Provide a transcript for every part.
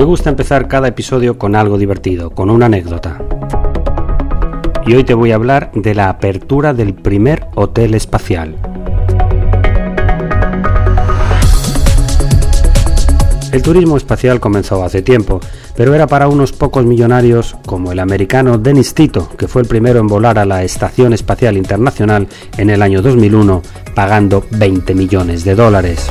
Me gusta empezar cada episodio con algo divertido, con una anécdota. Y hoy te voy a hablar de la apertura del primer hotel espacial. El turismo espacial comenzó hace tiempo, pero era para unos pocos millonarios como el americano Dennis Tito, que fue el primero en volar a la Estación Espacial Internacional en el año 2001, pagando 20 millones de dólares.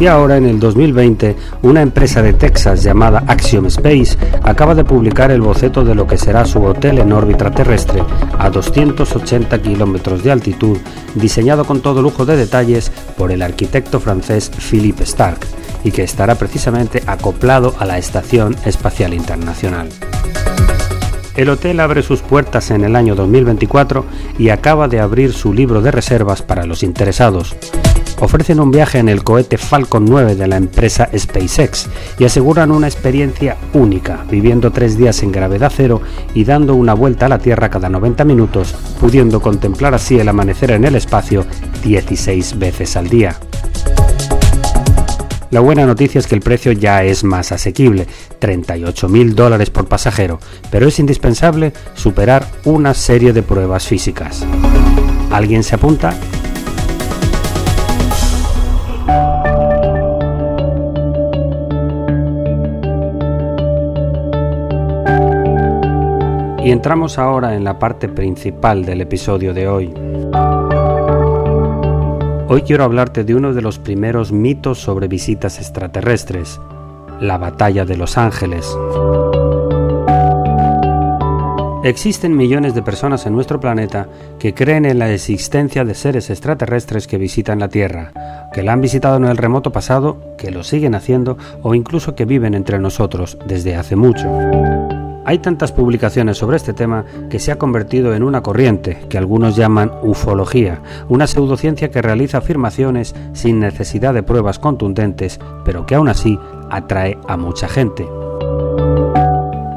Y ahora, en el 2020, una empresa de Texas llamada Axiom Space acaba de publicar el boceto de lo que será su hotel en órbita terrestre a 280 kilómetros de altitud, diseñado con todo lujo de detalles por el arquitecto francés Philippe Stark, y que estará precisamente acoplado a la Estación Espacial Internacional. El hotel abre sus puertas en el año 2024 y acaba de abrir su libro de reservas para los interesados ofrecen un viaje en el cohete Falcon 9 de la empresa SpaceX y aseguran una experiencia única, viviendo tres días en gravedad cero y dando una vuelta a la Tierra cada 90 minutos, pudiendo contemplar así el amanecer en el espacio 16 veces al día. La buena noticia es que el precio ya es más asequible, 38 mil dólares por pasajero, pero es indispensable superar una serie de pruebas físicas. ¿Alguien se apunta? Y entramos ahora en la parte principal del episodio de hoy. Hoy quiero hablarte de uno de los primeros mitos sobre visitas extraterrestres, la batalla de los ángeles. Existen millones de personas en nuestro planeta que creen en la existencia de seres extraterrestres que visitan la Tierra, que la han visitado en el remoto pasado, que lo siguen haciendo o incluso que viven entre nosotros desde hace mucho. Hay tantas publicaciones sobre este tema que se ha convertido en una corriente que algunos llaman ufología, una pseudociencia que realiza afirmaciones sin necesidad de pruebas contundentes, pero que aún así atrae a mucha gente.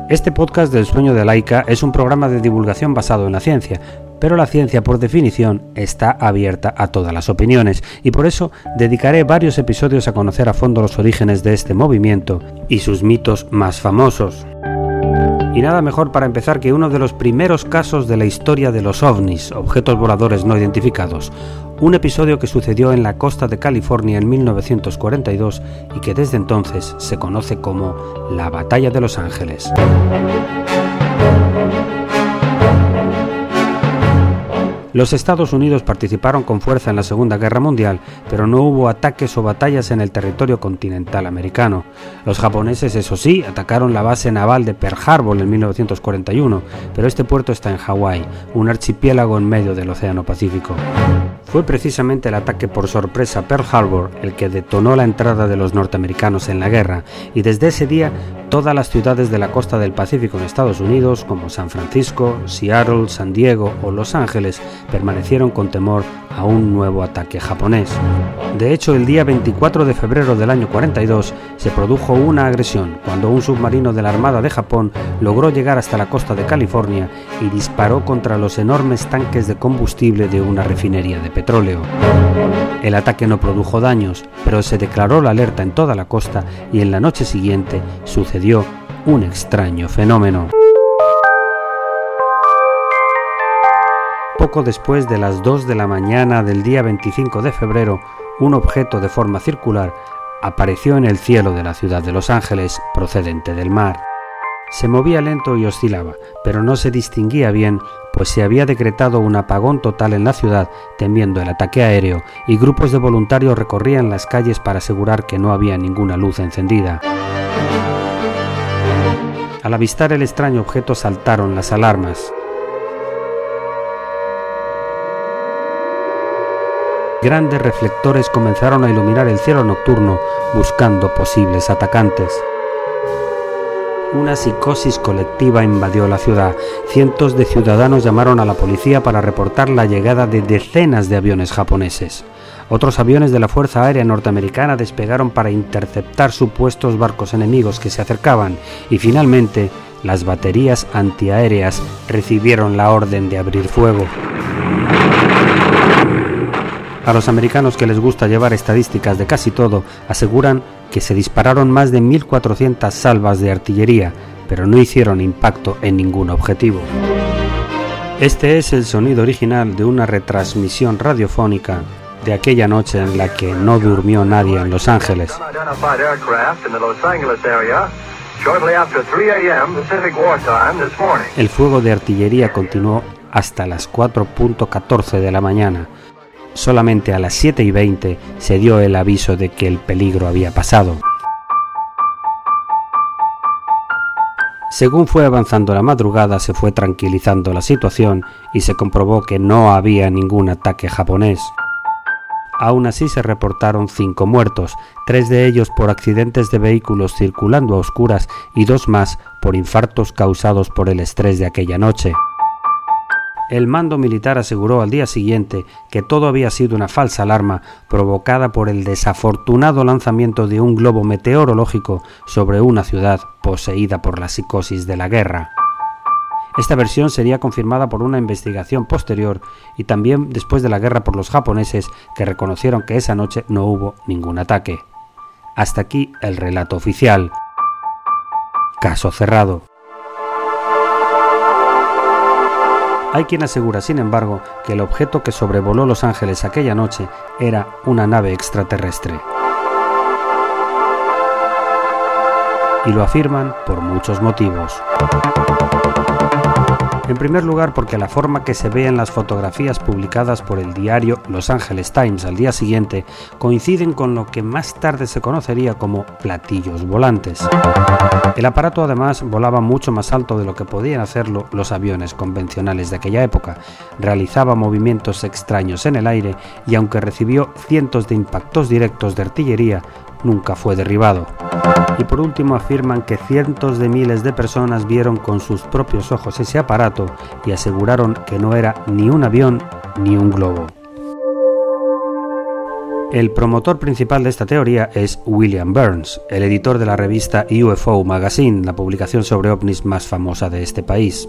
Este podcast del sueño de Laika es un programa de divulgación basado en la ciencia, pero la ciencia por definición está abierta a todas las opiniones y por eso dedicaré varios episodios a conocer a fondo los orígenes de este movimiento y sus mitos más famosos. Y nada mejor para empezar que uno de los primeros casos de la historia de los ovnis, objetos voladores no identificados, un episodio que sucedió en la costa de California en 1942 y que desde entonces se conoce como la Batalla de los Ángeles. Los Estados Unidos participaron con fuerza en la Segunda Guerra Mundial, pero no hubo ataques o batallas en el territorio continental americano. Los japoneses, eso sí, atacaron la base naval de Pearl Harbor en 1941, pero este puerto está en Hawái, un archipiélago en medio del Océano Pacífico. Fue precisamente el ataque por sorpresa a Pearl Harbor el que detonó la entrada de los norteamericanos en la guerra, y desde ese día Todas las ciudades de la costa del Pacífico en Estados Unidos, como San Francisco, Seattle, San Diego o Los Ángeles, permanecieron con temor a un nuevo ataque japonés. De hecho, el día 24 de febrero del año 42 se produjo una agresión cuando un submarino de la Armada de Japón logró llegar hasta la costa de California y disparó contra los enormes tanques de combustible de una refinería de petróleo. El ataque no produjo daños, pero se declaró la alerta en toda la costa y en la noche siguiente sucedió un extraño fenómeno. Poco después de las 2 de la mañana del día 25 de febrero, un objeto de forma circular apareció en el cielo de la ciudad de Los Ángeles procedente del mar. Se movía lento y oscilaba, pero no se distinguía bien, pues se había decretado un apagón total en la ciudad temiendo el ataque aéreo y grupos de voluntarios recorrían las calles para asegurar que no había ninguna luz encendida. Al avistar el extraño objeto saltaron las alarmas. Grandes reflectores comenzaron a iluminar el cielo nocturno buscando posibles atacantes. Una psicosis colectiva invadió la ciudad. Cientos de ciudadanos llamaron a la policía para reportar la llegada de decenas de aviones japoneses. Otros aviones de la Fuerza Aérea Norteamericana despegaron para interceptar supuestos barcos enemigos que se acercaban y finalmente las baterías antiaéreas recibieron la orden de abrir fuego. A los americanos que les gusta llevar estadísticas de casi todo, aseguran que se dispararon más de 1.400 salvas de artillería, pero no hicieron impacto en ningún objetivo. Este es el sonido original de una retransmisión radiofónica de aquella noche en la que no durmió nadie en Los Ángeles. El fuego de artillería continuó hasta las 4.14 de la mañana, solamente a las 7 y 20 se dio el aviso de que el peligro había pasado. Según fue avanzando la madrugada se fue tranquilizando la situación y se comprobó que no había ningún ataque japonés. Aún así se reportaron cinco muertos, tres de ellos por accidentes de vehículos circulando a oscuras y dos más por infartos causados por el estrés de aquella noche. El mando militar aseguró al día siguiente que todo había sido una falsa alarma provocada por el desafortunado lanzamiento de un globo meteorológico sobre una ciudad poseída por la psicosis de la guerra. Esta versión sería confirmada por una investigación posterior y también después de la guerra por los japoneses que reconocieron que esa noche no hubo ningún ataque. Hasta aquí el relato oficial. Caso cerrado. Hay quien asegura, sin embargo, que el objeto que sobrevoló Los Ángeles aquella noche era una nave extraterrestre. Y lo afirman por muchos motivos. En primer lugar, porque la forma que se ve en las fotografías publicadas por el diario Los Angeles Times al día siguiente coinciden con lo que más tarde se conocería como platillos volantes. El aparato además volaba mucho más alto de lo que podían hacerlo los aviones convencionales de aquella época, realizaba movimientos extraños en el aire y aunque recibió cientos de impactos directos de artillería, nunca fue derribado. Y por último afirman que cientos de miles de personas vieron con sus propios ojos ese aparato y aseguraron que no era ni un avión ni un globo. El promotor principal de esta teoría es William Burns, el editor de la revista UFO Magazine, la publicación sobre ovnis más famosa de este país.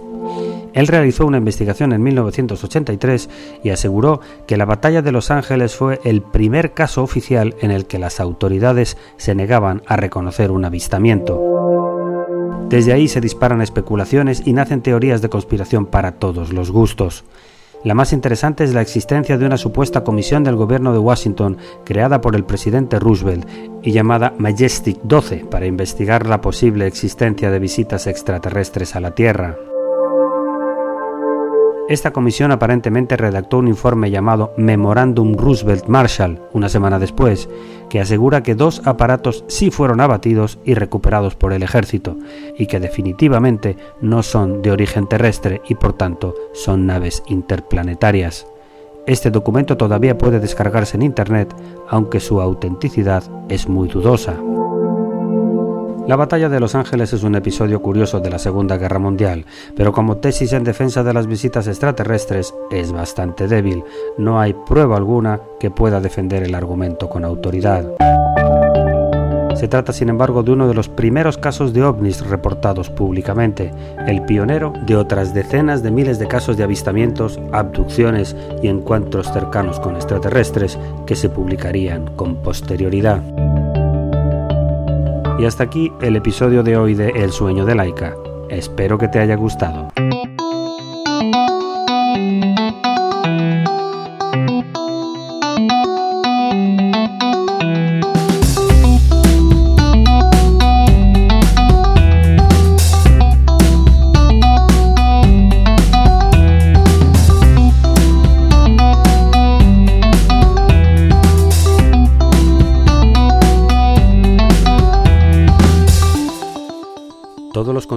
Él realizó una investigación en 1983 y aseguró que la batalla de Los Ángeles fue el primer caso oficial en el que las autoridades se negaban a reconocer un avistamiento. Desde ahí se disparan especulaciones y nacen teorías de conspiración para todos los gustos. La más interesante es la existencia de una supuesta comisión del gobierno de Washington creada por el presidente Roosevelt y llamada Majestic 12 para investigar la posible existencia de visitas extraterrestres a la Tierra. Esta comisión aparentemente redactó un informe llamado Memorandum Roosevelt-Marshall una semana después, que asegura que dos aparatos sí fueron abatidos y recuperados por el ejército, y que definitivamente no son de origen terrestre y por tanto son naves interplanetarias. Este documento todavía puede descargarse en Internet, aunque su autenticidad es muy dudosa. La batalla de Los Ángeles es un episodio curioso de la Segunda Guerra Mundial, pero como tesis en defensa de las visitas extraterrestres es bastante débil. No hay prueba alguna que pueda defender el argumento con autoridad. Se trata, sin embargo, de uno de los primeros casos de ovnis reportados públicamente, el pionero de otras decenas de miles de casos de avistamientos, abducciones y encuentros cercanos con extraterrestres que se publicarían con posterioridad. Y hasta aquí el episodio de hoy de El sueño de Laika. Espero que te haya gustado.